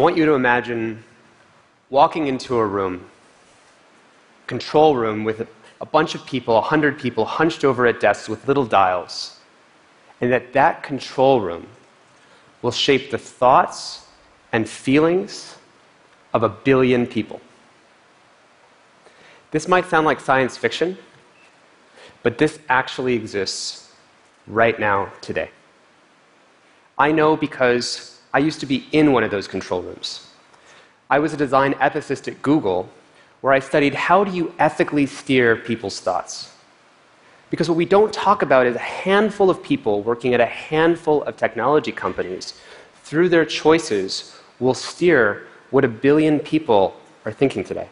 want you to imagine walking into a room, control room with a, a bunch of people, 100 people hunched over at desks with little dials, and that that control room will shape the thoughts and feelings of a billion people. This might sound like science fiction, but this actually exists right now, today. I know because I used to be in one of those control rooms. I was a design ethicist at Google where I studied how do you ethically steer people's thoughts. Because what we don't talk about is a handful of people working at a handful of technology companies, through their choices, will steer what a billion people are thinking today.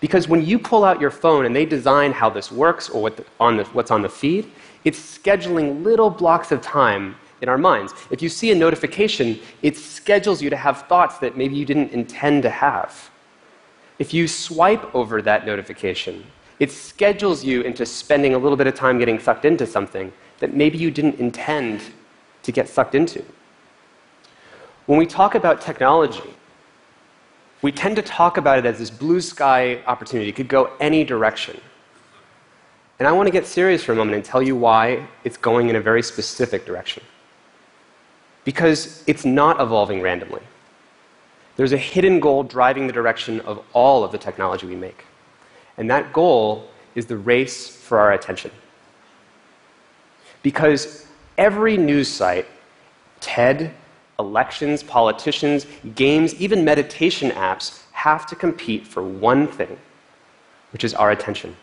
Because when you pull out your phone and they design how this works or what the, on the, what's on the feed, it's scheduling little blocks of time in our minds. If you see a notification, it schedules you to have thoughts that maybe you didn't intend to have. If you swipe over that notification, it schedules you into spending a little bit of time getting sucked into something that maybe you didn't intend to get sucked into. When we talk about technology, we tend to talk about it as this blue sky opportunity. It could go any direction. And I want to get serious for a moment and tell you why it's going in a very specific direction. Because it's not evolving randomly. There's a hidden goal driving the direction of all of the technology we make. And that goal is the race for our attention. Because every news site, TED, elections, politicians, games, even meditation apps have to compete for one thing, which is our attention.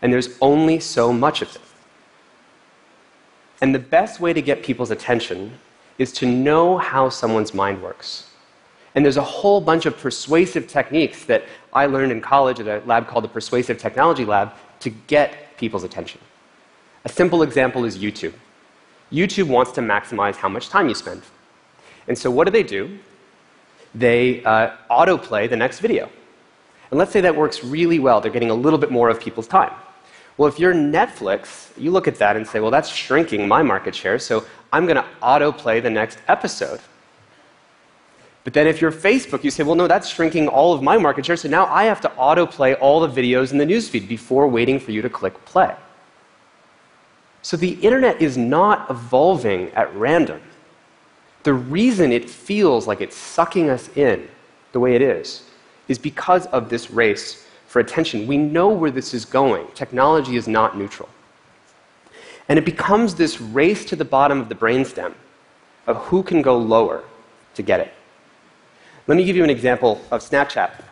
And there's only so much of it. And the best way to get people's attention is to know how someone's mind works. And there's a whole bunch of persuasive techniques that I learned in college at a lab called the Persuasive Technology Lab to get people's attention. A simple example is YouTube. YouTube wants to maximize how much time you spend. And so what do they do? They uh, autoplay the next video. And let's say that works really well. They're getting a little bit more of people's time. Well, if you're Netflix, you look at that and say, well, that's shrinking my market share, so I'm going to autoplay the next episode. But then if you're Facebook, you say, well, no, that's shrinking all of my market share, so now I have to autoplay all the videos in the newsfeed before waiting for you to click play. So the internet is not evolving at random the reason it feels like it's sucking us in the way it is is because of this race for attention. We know where this is going. Technology is not neutral. And it becomes this race to the bottom of the brainstem of who can go lower to get it. Let me give you an example of Snapchat.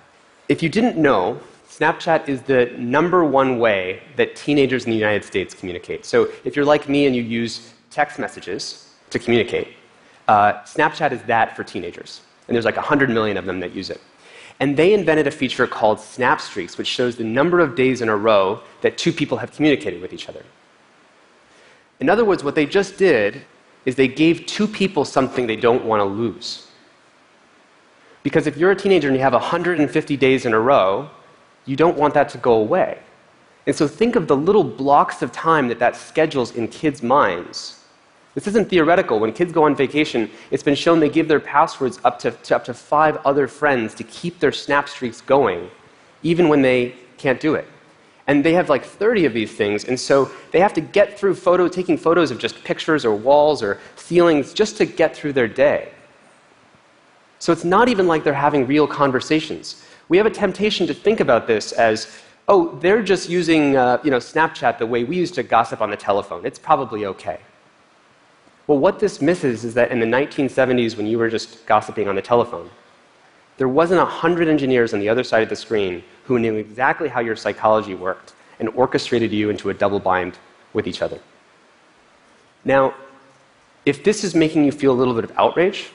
If you didn't know, Snapchat is the number one way that teenagers in the United States communicate. So if you're like me and you use text messages to communicate, uh, Snapchat is that for teenagers. And there's like 100 million of them that use it. And they invented a feature called Snap Streaks, which shows the number of days in a row that two people have communicated with each other. In other words, what they just did is they gave two people something they don't want to lose. Because if you're a teenager and you have 150 days in a row, you don't want that to go away. And so think of the little blocks of time that that schedules in kids' minds this isn't theoretical. When kids go on vacation, it's been shown they give their passwords up to, to, up to five other friends to keep their snap streaks going, even when they can't do it. And they have like 30 of these things, and so they have to get through photo, taking photos of just pictures or walls or ceilings just to get through their day. So it's not even like they're having real conversations. We have a temptation to think about this as, oh, they're just using uh, you know, Snapchat the way we used to gossip on the telephone. It's probably okay. Well, what this misses is that in the 1970s, when you were just gossiping on the telephone, there wasn't a hundred engineers on the other side of the screen who knew exactly how your psychology worked and orchestrated you into a double bind with each other. Now, if this is making you feel a little bit of outrage,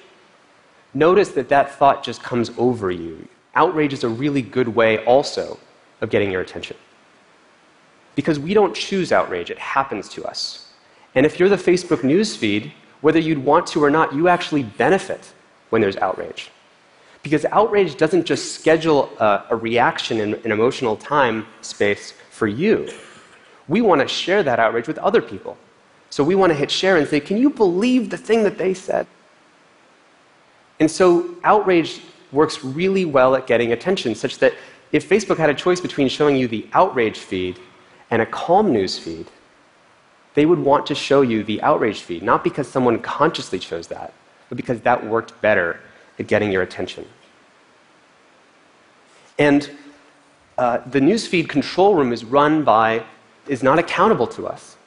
notice that that thought just comes over you. Outrage is a really good way also of getting your attention. Because we don't choose outrage, it happens to us. And if you're the Facebook news feed, whether you'd want to or not, you actually benefit when there's outrage. Because outrage doesn't just schedule a, a reaction in an emotional time space for you. We want to share that outrage with other people. So we want to hit share and say, Can you believe the thing that they said? And so outrage works really well at getting attention, such that if Facebook had a choice between showing you the outrage feed and a calm news feed, they would want to show you the outrage feed, not because someone consciously chose that, but because that worked better at getting your attention. And uh, the newsfeed control room is run by, is not accountable to us.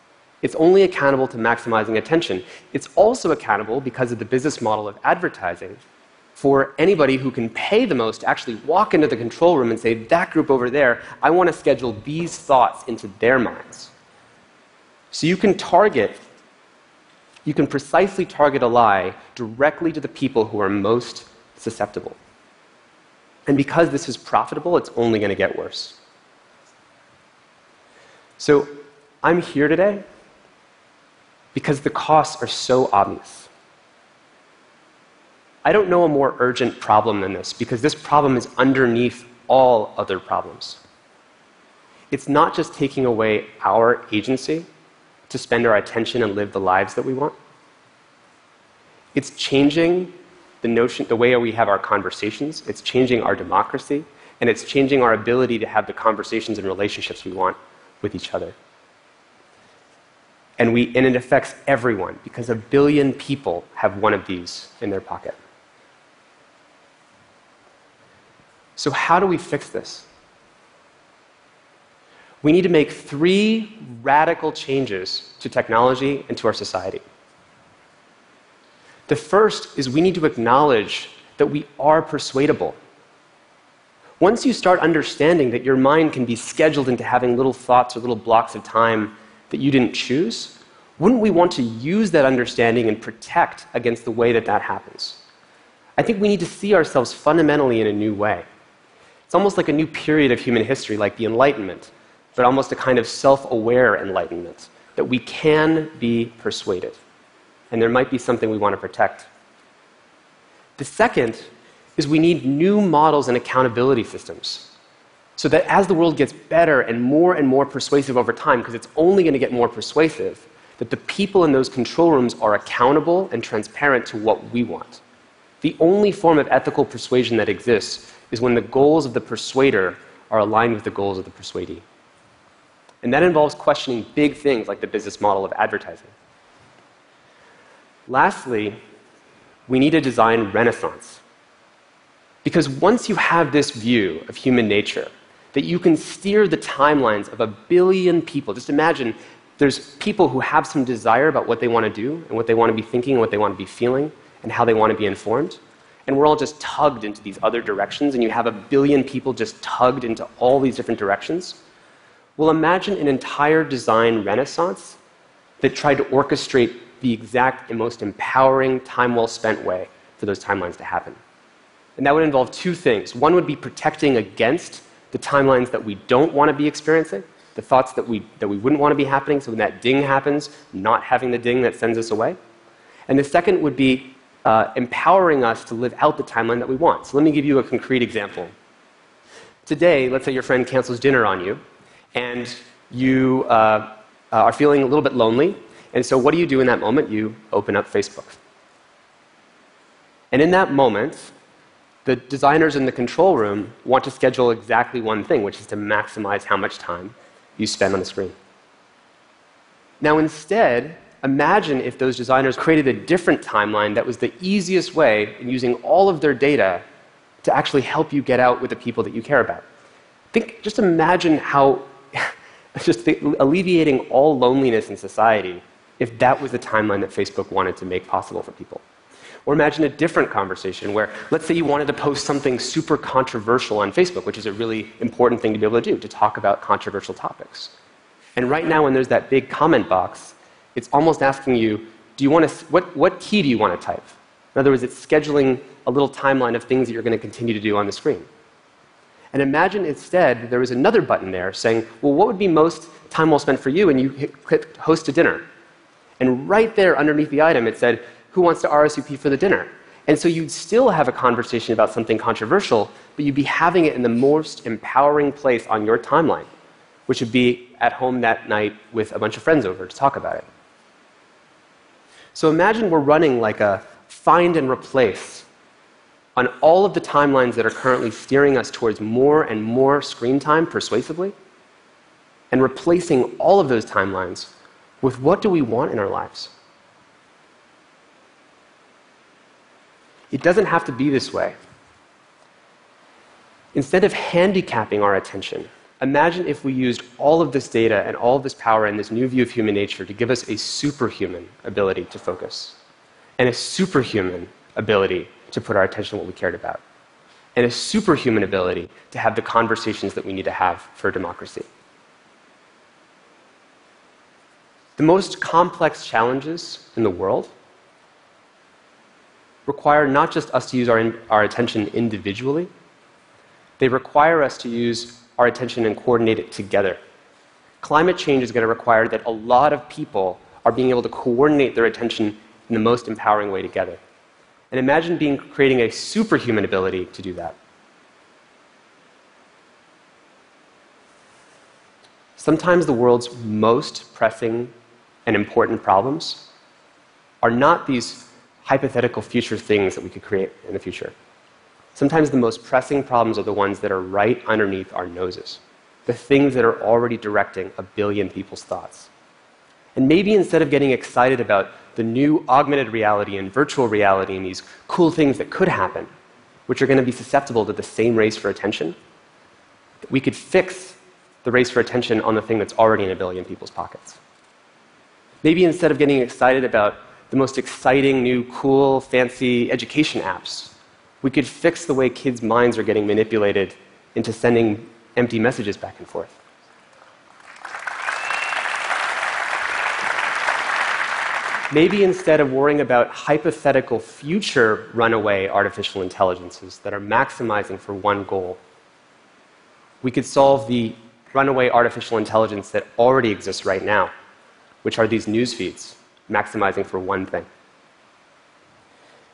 It's only accountable to maximizing attention. It's also accountable because of the business model of advertising for anybody who can pay the most to actually walk into the control room and say, that group over there, I want to schedule these thoughts into their minds. So you can target, you can precisely target a lie directly to the people who are most susceptible. And because this is profitable, it's only going to get worse. So I'm here today because the costs are so obvious. I don't know a more urgent problem than this because this problem is underneath all other problems. It's not just taking away our agency to spend our attention and live the lives that we want. It's changing the notion, the way we have our conversations, it's changing our democracy, and it's changing our ability to have the conversations and relationships we want with each other. And, we, and it affects everyone because a billion people have one of these in their pocket. So, how do we fix this? We need to make three radical changes to technology and to our society. The first is we need to acknowledge that we are persuadable. Once you start understanding that your mind can be scheduled into having little thoughts or little blocks of time that you didn't choose, wouldn't we want to use that understanding and protect against the way that that happens? I think we need to see ourselves fundamentally in a new way. It's almost like a new period of human history, like the Enlightenment, but almost a kind of self aware enlightenment, that we can be persuaded. And there might be something we want to protect. The second is we need new models and accountability systems. So that as the world gets better and more and more persuasive over time, because it's only going to get more persuasive, that the people in those control rooms are accountable and transparent to what we want. The only form of ethical persuasion that exists is when the goals of the persuader are aligned with the goals of the persuadee. And that involves questioning big things like the business model of advertising. Lastly, we need a design renaissance. Because once you have this view of human nature, that you can steer the timelines of a billion people, just imagine there's people who have some desire about what they want to do and what they want to be thinking and what they want to be feeling and how they want to be informed. And we're all just tugged into these other directions, and you have a billion people just tugged into all these different directions. Well, imagine an entire design renaissance that tried to orchestrate the exact and most empowering, time well spent way for those timelines to happen. And that would involve two things. One would be protecting against the timelines that we don't want to be experiencing, the thoughts that we, that we wouldn't want to be happening, so when that ding happens, not having the ding that sends us away. And the second would be uh, empowering us to live out the timeline that we want. So let me give you a concrete example. Today, let's say your friend cancels dinner on you, and you uh, uh, are feeling a little bit lonely. And so, what do you do in that moment? You open up Facebook. And in that moment, the designers in the control room want to schedule exactly one thing, which is to maximize how much time you spend on the screen. Now, instead, imagine if those designers created a different timeline that was the easiest way in using all of their data to actually help you get out with the people that you care about. Think, just imagine how just alleviating all loneliness in society if that was the timeline that Facebook wanted to make possible for people. Or imagine a different conversation where, let's say you wanted to post something super controversial on Facebook, which is a really important thing to be able to do, to talk about controversial topics. And right now, when there's that big comment box, it's almost asking you, do you want to, what, what key do you want to type? In other words, it's scheduling a little timeline of things that you're going to continue to do on the screen. And imagine instead there was another button there saying, well, what would be most time well spent for you? And you hit, hit host a dinner. And right there underneath the item, it said, who wants to RSVP for the dinner? And so you'd still have a conversation about something controversial, but you'd be having it in the most empowering place on your timeline, which would be at home that night with a bunch of friends over to talk about it. So imagine we're running like a find and replace on all of the timelines that are currently steering us towards more and more screen time persuasively, and replacing all of those timelines with what do we want in our lives? It doesn't have to be this way. Instead of handicapping our attention, imagine if we used all of this data and all of this power and this new view of human nature to give us a superhuman ability to focus and a superhuman ability to put our attention on what we cared about, and a superhuman ability to have the conversations that we need to have for democracy. The most complex challenges in the world require not just us to use our, in, our attention individually, they require us to use our attention and coordinate it together. Climate change is going to require that a lot of people are being able to coordinate their attention in the most empowering way together. And imagine being, creating a superhuman ability to do that. Sometimes the world's most pressing and important problems are not these hypothetical future things that we could create in the future. Sometimes the most pressing problems are the ones that are right underneath our noses, the things that are already directing a billion people's thoughts. And maybe instead of getting excited about the new augmented reality and virtual reality and these cool things that could happen, which are going to be susceptible to the same race for attention, we could fix the race for attention on the thing that's already in a billion people's pockets. Maybe instead of getting excited about the most exciting, new, cool, fancy education apps, we could fix the way kids' minds are getting manipulated into sending empty messages back and forth. Maybe instead of worrying about hypothetical future runaway artificial intelligences that are maximizing for one goal, we could solve the runaway artificial intelligence that already exists right now, which are these news feeds, maximizing for one thing.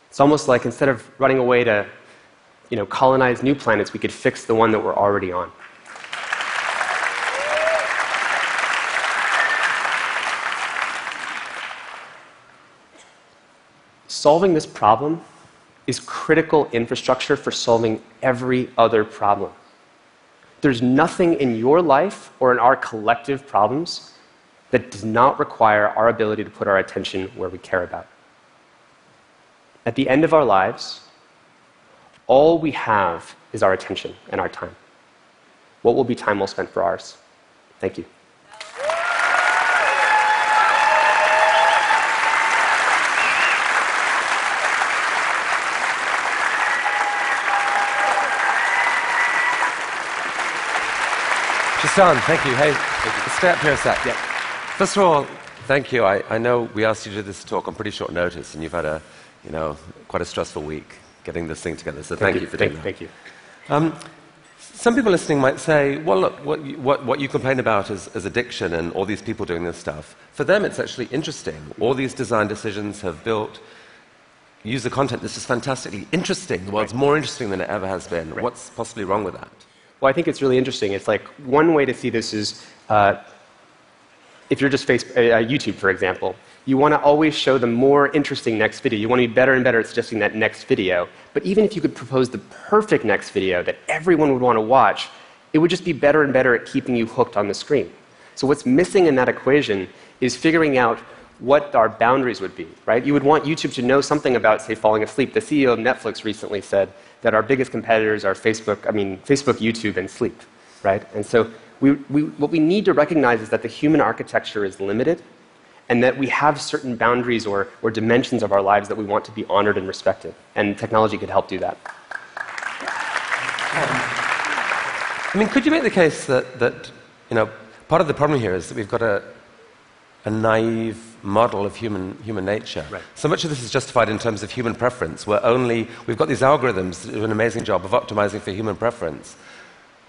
It's almost like instead of running away to you know, colonize new planets, we could fix the one that we're already on. Solving this problem is critical infrastructure for solving every other problem. There's nothing in your life or in our collective problems that does not require our ability to put our attention where we care about. At the end of our lives, all we have is our attention and our time. What will be time well spent for ours? Thank you. Tristan, thank you. Hey, stay up here a sec. Yeah. First of all, thank you. I, I know we asked you to do this talk on pretty short notice, and you've had a, you know, quite a stressful week getting this thing together. So thank, thank you for thank, doing that. Thank you. Um, some people listening might say, well, look, what you, what, what you complain about is, is, addiction and all these people doing this stuff. For them, it's actually interesting. All these design decisions have built user content. This is fantastically interesting. The world's right. more interesting than it ever has been. Right. What's possibly wrong with that? Well, I think it's really interesting. It's like one way to see this is uh, if you're just face, uh, uh YouTube, for example, you want to always show the more interesting next video. You want to be better and better at suggesting that next video. But even if you could propose the perfect next video that everyone would want to watch, it would just be better and better at keeping you hooked on the screen. So what's missing in that equation is figuring out what our boundaries would be, right? You would want YouTube to know something about, say, falling asleep. The CEO of Netflix recently said that our biggest competitors are Facebook, I mean, Facebook, YouTube, and sleep, right? And so we, we, what we need to recognize is that the human architecture is limited and that we have certain boundaries or, or dimensions of our lives that we want to be honored and respected. And technology could help do that. I mean, could you make the case that, that you know, part of the problem here is that we've got a, a naive model of human, human nature. Right. So much of this is justified in terms of human preference, where only we've got these algorithms that do an amazing job of optimizing for human preference.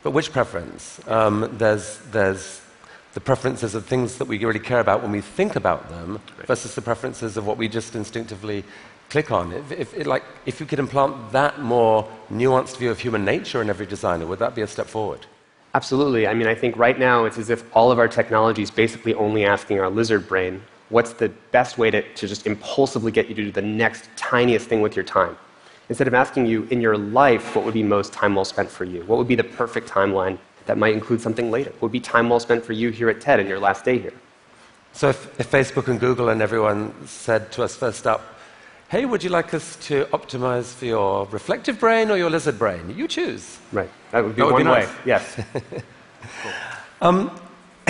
But which preference? Um, there's, there's the preferences of things that we really care about when we think about them right. versus the preferences of what we just instinctively click on. If, if, it, like, if you could implant that more nuanced view of human nature in every designer, would that be a step forward? Absolutely. I mean, I think right now it's as if all of our technology is basically only asking our lizard brain what's the best way to, to just impulsively get you to do the next tiniest thing with your time. instead of asking you in your life what would be most time well spent for you, what would be the perfect timeline that might include something later, what would be time well spent for you here at TED in your last day here. So if, if Facebook and Google and everyone said to us first up, hey, would you like us to optimize for your reflective brain or your lizard brain? You choose. Right. That would be That would one be way. nice. Yes. Um,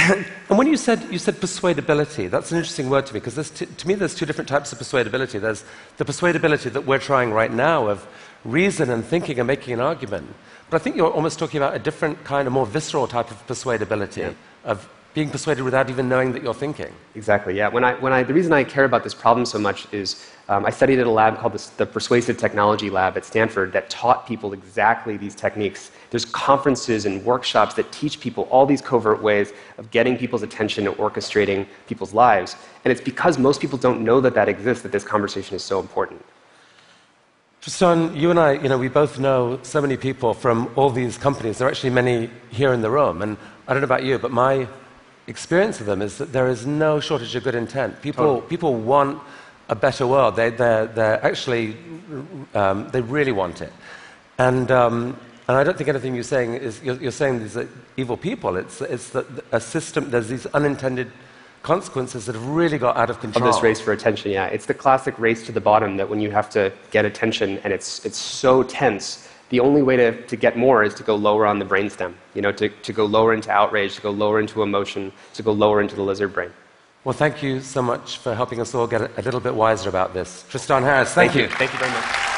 and when you said, you said persuadability, that's an interesting word to me because to me there's two different types of persuadability. There's the persuadability that we're trying right now of reason and thinking and making an argument. But I think you're almost talking about a different kind of more visceral type of persuadability, Yeah. of being persuaded without even knowing that you're thinking. Exactly. Yeah. When I, when I, the reason I care about this problem so much is um, I studied at a lab called the, the Persuasive Technology Lab at Stanford that taught people exactly these techniques. There's conferences and workshops that teach people all these covert ways of getting people's attention and orchestrating people's lives. And it's because most people don't know that that exists that this conversation is so important. Tristan, you and I, you know, we both know so many people from all these companies. There are actually many here in the room. And I don't know about you, but my experience of them is that there is no shortage of good intent. People, people want a better world. They, they're, they're actually, um, they really want it. And, um, and I don't think anything you're saying is, you're, you're saying these are evil people. It's, it's that a system, there's these unintended consequences that have really got out of control. Of this race for attention, yeah. It's the classic race to the bottom that when you have to get attention and it's, it's so tense, the only way to, to get more is to go lower on the brainstem. You know, to, to go lower into outrage, to go lower into emotion, to go lower into the lizard brain. Well, thank you so much for helping us all get a, a little bit wiser about this. Tristan Harris, thank, you. Thank you very much.